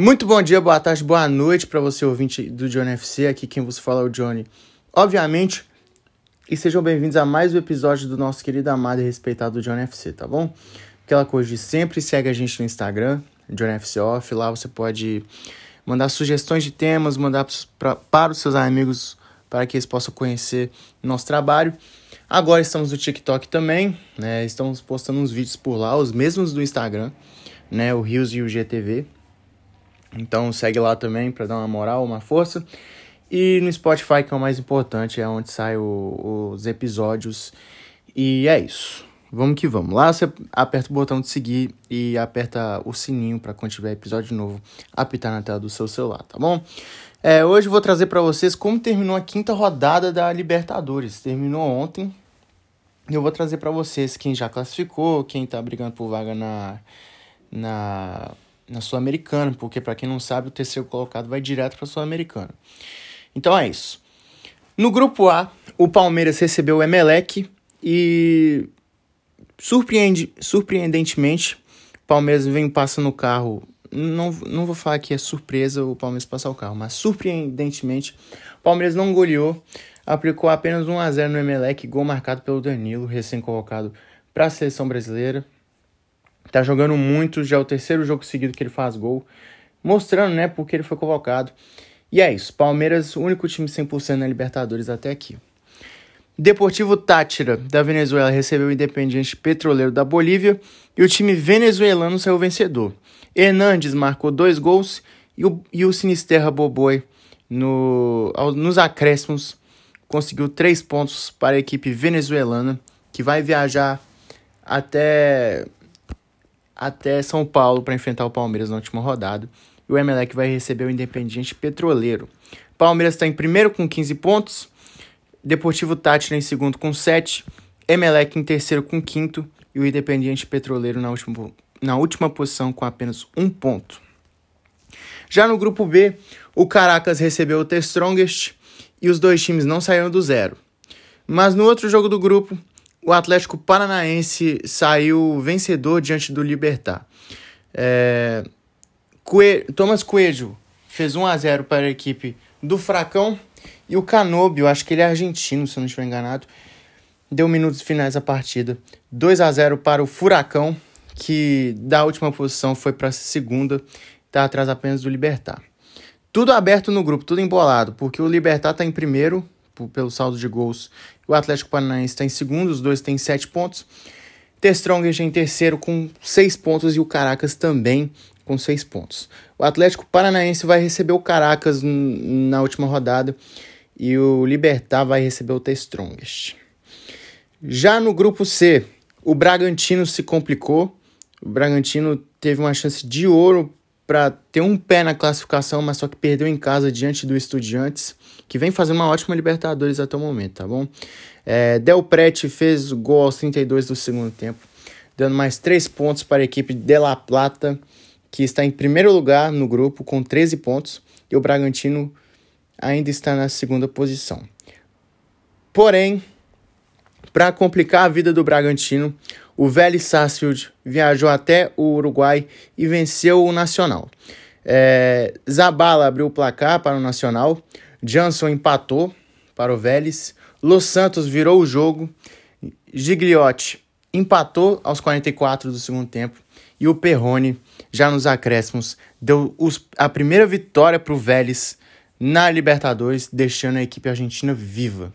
Muito bom dia, boa tarde, boa noite para você ouvinte do Johnny FC. Aqui quem você fala é o Johnny. Obviamente, e sejam bem-vindos a mais um episódio do nosso querido amado e respeitado Johnny FC, tá bom? Aquela coisa de sempre, segue a gente no Instagram, Johnny FC Off. Lá você pode mandar sugestões de temas, mandar pra, para os seus amigos para que eles possam conhecer nosso trabalho. Agora estamos no TikTok também, né? Estamos postando uns vídeos por lá, os mesmos do Instagram, né? O Rios e o GTV. Então segue lá também para dar uma moral, uma força. E no Spotify, que é o mais importante, é onde saem os episódios. E é isso. Vamos que vamos. Lá você aperta o botão de seguir e aperta o sininho para quando tiver episódio novo apitar na tela do seu celular, tá bom? É, hoje eu vou trazer para vocês como terminou a quinta rodada da Libertadores. Terminou ontem. Eu vou trazer para vocês quem já classificou, quem tá brigando por vaga na na na Sul-Americana, porque para quem não sabe, o terceiro colocado vai direto para a Sul-Americana. Então é isso. No grupo A, o Palmeiras recebeu o Emelec e surpreende, surpreendentemente, o Palmeiras vem passando o carro. Não, não vou falar que é surpresa o Palmeiras passar o carro, mas surpreendentemente, o Palmeiras não goleou, aplicou apenas 1 a 0 no Emelec, gol marcado pelo Danilo, recém-convocado para a seleção brasileira. Tá jogando muito, já é o terceiro jogo seguido que ele faz gol, mostrando, né, porque ele foi convocado. E é isso, Palmeiras, o único time 100% na Libertadores até aqui. Deportivo Tátira, da Venezuela, recebeu o Independiente Petroleiro da Bolívia e o time venezuelano saiu vencedor. Hernandes marcou dois gols e o, e o Sinisterra Boboi, no, nos acréscimos, conseguiu três pontos para a equipe venezuelana, que vai viajar até até São Paulo para enfrentar o Palmeiras na última rodada. E o Emelec vai receber o Independiente Petroleiro. Palmeiras está em primeiro com 15 pontos. Deportivo Tátira em segundo com 7. Emelec em terceiro com quinto. E o Independiente Petroleiro na última, na última posição com apenas um ponto. Já no grupo B, o Caracas recebeu o The Strongest e os dois times não saíram do zero. Mas no outro jogo do grupo, o Atlético Paranaense saiu vencedor diante do Libertar. É... Thomas Coelho fez 1 a 0 para a equipe do Fracão e o Canobio, acho que ele é argentino, se eu não estiver enganado, deu minutos finais à partida. 2 a 0 para o Furacão, que da última posição foi para a segunda, está atrás apenas do Libertar. Tudo aberto no grupo, tudo embolado, porque o Libertar está em primeiro pelo saldo de gols. O Atlético Paranaense está em segundo, os dois têm sete pontos. The Strongest em terceiro com seis pontos e o Caracas também com seis pontos. O Atlético Paranaense vai receber o Caracas na última rodada e o Libertar vai receber o The Strongest. Já no grupo C, o Bragantino se complicou. O Bragantino teve uma chance de ouro para ter um pé na classificação, mas só que perdeu em casa diante do Estudiantes que vem fazendo uma ótima Libertadores até o momento, tá bom? É, Del Prete fez gol aos 32 do segundo tempo, dando mais 3 pontos para a equipe de La Plata, que está em primeiro lugar no grupo com 13 pontos, e o Bragantino ainda está na segunda posição. Porém, para complicar a vida do Bragantino, o Vélez Sarsfield viajou até o Uruguai e venceu o Nacional. É, Zabala abriu o placar para o Nacional, Jansson empatou para o Vélez. Los Santos virou o jogo. Gigliotti empatou aos 44 do segundo tempo. E o Perrone, já nos acréscimos, deu os, a primeira vitória para o Vélez na Libertadores, deixando a equipe argentina viva.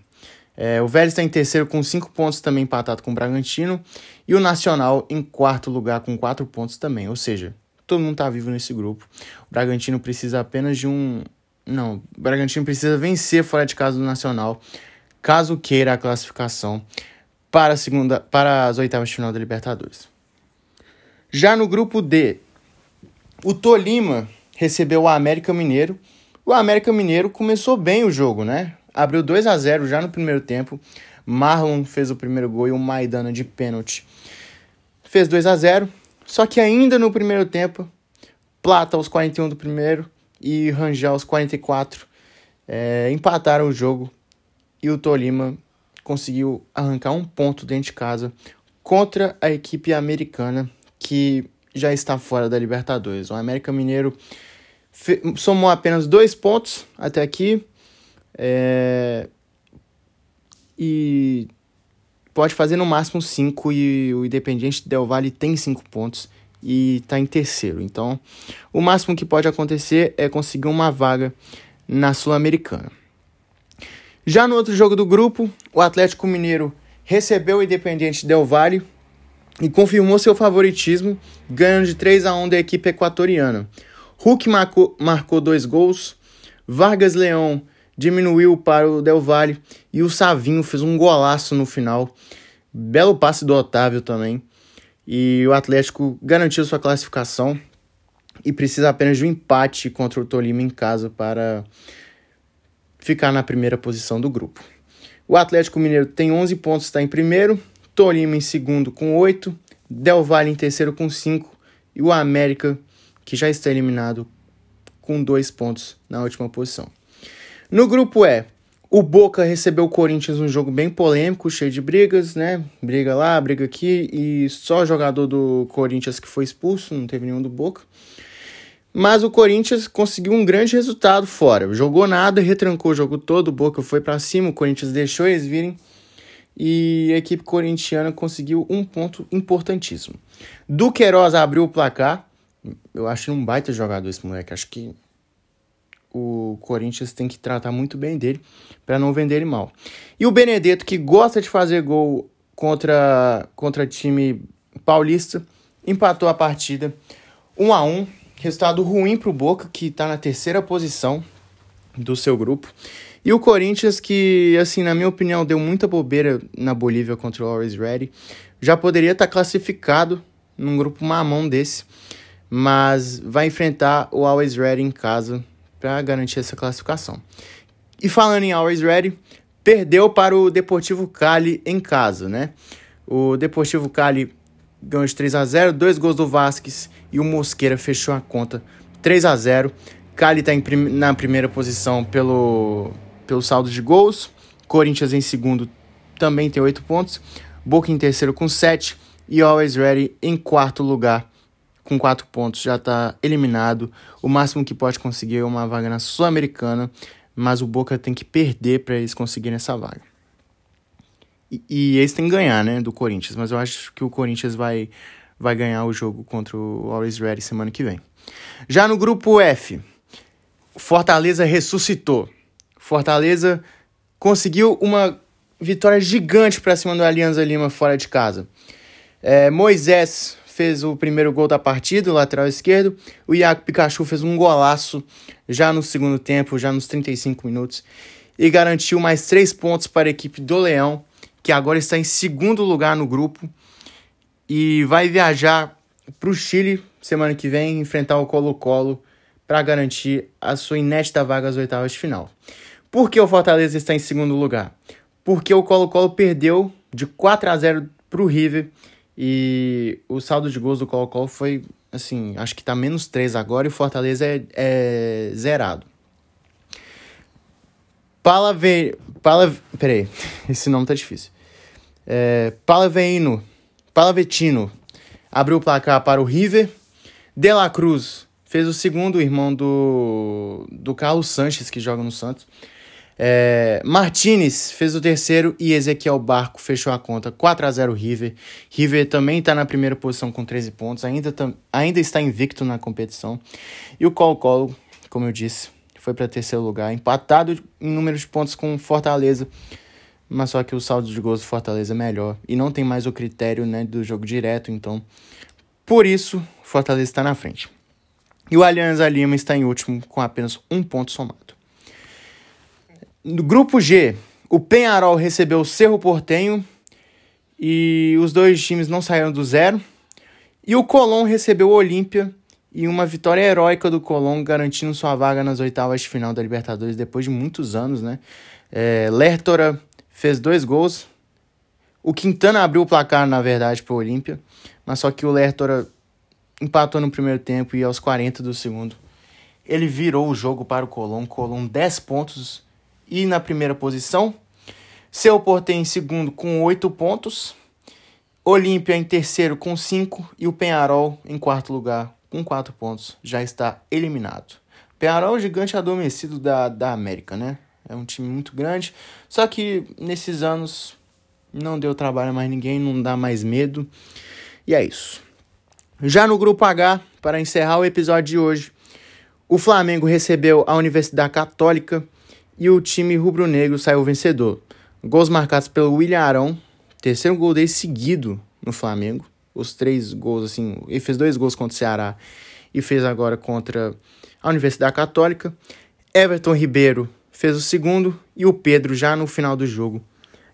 É, o Vélez está em terceiro com cinco pontos, também empatado com o Bragantino. E o Nacional em quarto lugar com quatro pontos também. Ou seja, todo mundo está vivo nesse grupo. O Bragantino precisa apenas de um, não, o Bragantino precisa vencer fora de casa do Nacional, caso queira a classificação para, a segunda, para as oitavas de final da Libertadores. Já no grupo D, o Tolima recebeu o América Mineiro. O América Mineiro começou bem o jogo, né? Abriu 2 a 0 já no primeiro tempo. Marlon fez o primeiro gol e o Maidana de pênalti fez 2 a 0. Só que ainda no primeiro tempo, Plata aos 41 do primeiro, e Rangel aos 44 é, empataram o jogo e o Tolima conseguiu arrancar um ponto dentro de casa contra a equipe americana que já está fora da Libertadores. O América Mineiro somou apenas dois pontos até aqui. É, e pode fazer no máximo cinco e o Independiente Del Valle tem cinco pontos e está em terceiro. Então, o máximo que pode acontecer é conseguir uma vaga na Sul-Americana. Já no outro jogo do grupo, o Atlético Mineiro recebeu o Independiente Del Valle e confirmou seu favoritismo, ganhando de 3 a 1 da equipe equatoriana. Hulk marcou, marcou dois gols, Vargas Leão diminuiu para o Del Valle e o Savinho fez um golaço no final. Belo passe do Otávio também. E o Atlético garantiu sua classificação e precisa apenas de um empate contra o Tolima em casa para ficar na primeira posição do grupo. O Atlético Mineiro tem 11 pontos, está em primeiro. Tolima em segundo com 8. Del Valle em terceiro com 5. E o América, que já está eliminado, com 2 pontos na última posição. No grupo E, o Boca recebeu o Corinthians um jogo bem polêmico, cheio de brigas, né? Briga lá, briga aqui, e só jogador do Corinthians que foi expulso, não teve nenhum do Boca. Mas o Corinthians conseguiu um grande resultado fora. Jogou nada, retrancou o jogo todo, o Boca foi para cima, o Corinthians deixou eles virem e a equipe corintiana conseguiu um ponto importantíssimo. Duqueiroz abriu o placar. Eu acho um baita jogador esse moleque. Acho que o Corinthians tem que tratar muito bem dele para não vender ele mal. E o Benedetto, que gosta de fazer gol contra, contra time paulista, empatou a partida 1 a 1 Resultado ruim para o Boca, que está na terceira posição do seu grupo. E o Corinthians, que, assim, na minha opinião, deu muita bobeira na Bolívia contra o Always Ready, já poderia estar tá classificado num grupo mamão desse, mas vai enfrentar o Always Ready em casa para garantir essa classificação. E falando em Always Ready, perdeu para o Deportivo Cali em casa, né? O Deportivo Cali ganhou de 3 a 0 dois gols do Vasquez e o Mosqueira fechou a conta 3 a 0 Cali está prim na primeira posição pelo, pelo saldo de gols, Corinthians em segundo também tem 8 pontos, Boca em terceiro com 7 e Always Ready em quarto lugar com 4 pontos, já está eliminado. O máximo que pode conseguir é uma vaga na Sul-Americana, mas o Boca tem que perder para eles conseguirem essa vaga. E, e eles têm que ganhar, né, do Corinthians, mas eu acho que o Corinthians vai, vai ganhar o jogo contra o Always Ready semana que vem. Já no grupo F, Fortaleza ressuscitou. Fortaleza conseguiu uma vitória gigante para cima do Alianza Lima fora de casa. É, Moisés fez o primeiro gol da partida, lateral esquerdo. O Iago Pikachu fez um golaço já no segundo tempo, já nos 35 minutos. E garantiu mais três pontos para a equipe do Leão, que agora está em segundo lugar no grupo e vai viajar para o Chile semana que vem enfrentar o Colo-Colo para garantir a sua inédita vaga às oitavas de final. Por que o Fortaleza está em segundo lugar? Porque o Colo-Colo perdeu de 4 a 0 para o River e o saldo de gols do Colo-Colo foi, assim, acho que está menos 3 agora e o Fortaleza é, é zerado. Palave... Pala... Peraí, esse nome tá difícil. É, Palaveino, Palavetino abriu o placar para o River. De La Cruz fez o segundo, irmão do, do Carlos Sanches, que joga no Santos. É, Martinez fez o terceiro e Ezequiel Barco fechou a conta 4 a 0 River. River também está na primeira posição com 13 pontos, ainda, ainda está invicto na competição. E o Colo-Colo, como eu disse, foi para terceiro lugar, empatado em número de pontos com Fortaleza, mas só que o saldo de gols do Fortaleza é melhor e não tem mais o critério né, do jogo direto, então por isso Fortaleza está na frente. E o Alianza Lima está em último com apenas um ponto somado. No grupo G, o Penharol recebeu o Cerro Portenho e os dois times não saíram do zero. E o Colón recebeu o Olímpia e uma vitória heróica do Colón, garantindo sua vaga nas oitavas de final da Libertadores depois de muitos anos, né? É, Lertora fez dois gols. O Quintana abriu o placar, na verdade, para o Olímpia, mas só que o Lertora empatou no primeiro tempo e aos 40 do segundo ele virou o jogo para o Colón. Colón 10 pontos e na primeira posição. Seu Portem em segundo com 8 pontos. Olímpia em terceiro com 5 e o Penharol em quarto lugar com 4 pontos, já está eliminado. Penharol é o gigante adormecido da, da América, né? É um time muito grande. Só que nesses anos não deu trabalho mais ninguém, não dá mais medo. E é isso. Já no grupo H, para encerrar o episódio de hoje, o Flamengo recebeu a Universidade Católica e o time rubro-negro saiu vencedor. Gols marcados pelo William Arão, terceiro gol dele seguido no Flamengo. Os três gols, assim, ele fez dois gols contra o Ceará e fez agora contra a Universidade Católica. Everton Ribeiro fez o segundo e o Pedro, já no final do jogo,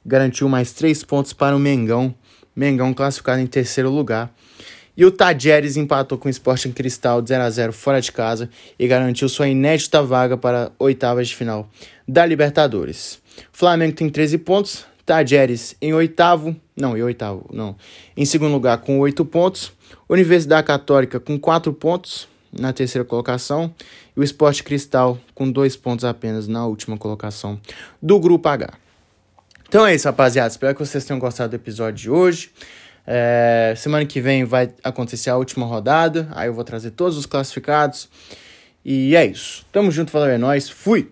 garantiu mais três pontos para o Mengão. Mengão classificado em terceiro lugar. E o Tajeres empatou com o Sporting Cristal de 0 a 0 fora de casa e garantiu sua inédita vaga para oitavas de final da Libertadores. Flamengo tem 13 pontos, Tajeres em oitavo, não, em oitavo, não, em segundo lugar com 8 pontos, Universidade Católica com 4 pontos na terceira colocação e o Sport Cristal com 2 pontos apenas na última colocação do Grupo H. Então é isso, rapaziada. Espero que vocês tenham gostado do episódio de hoje. É, semana que vem vai acontecer a última rodada. Aí eu vou trazer todos os classificados. E é isso. Tamo junto, valeu, é nóis. Fui!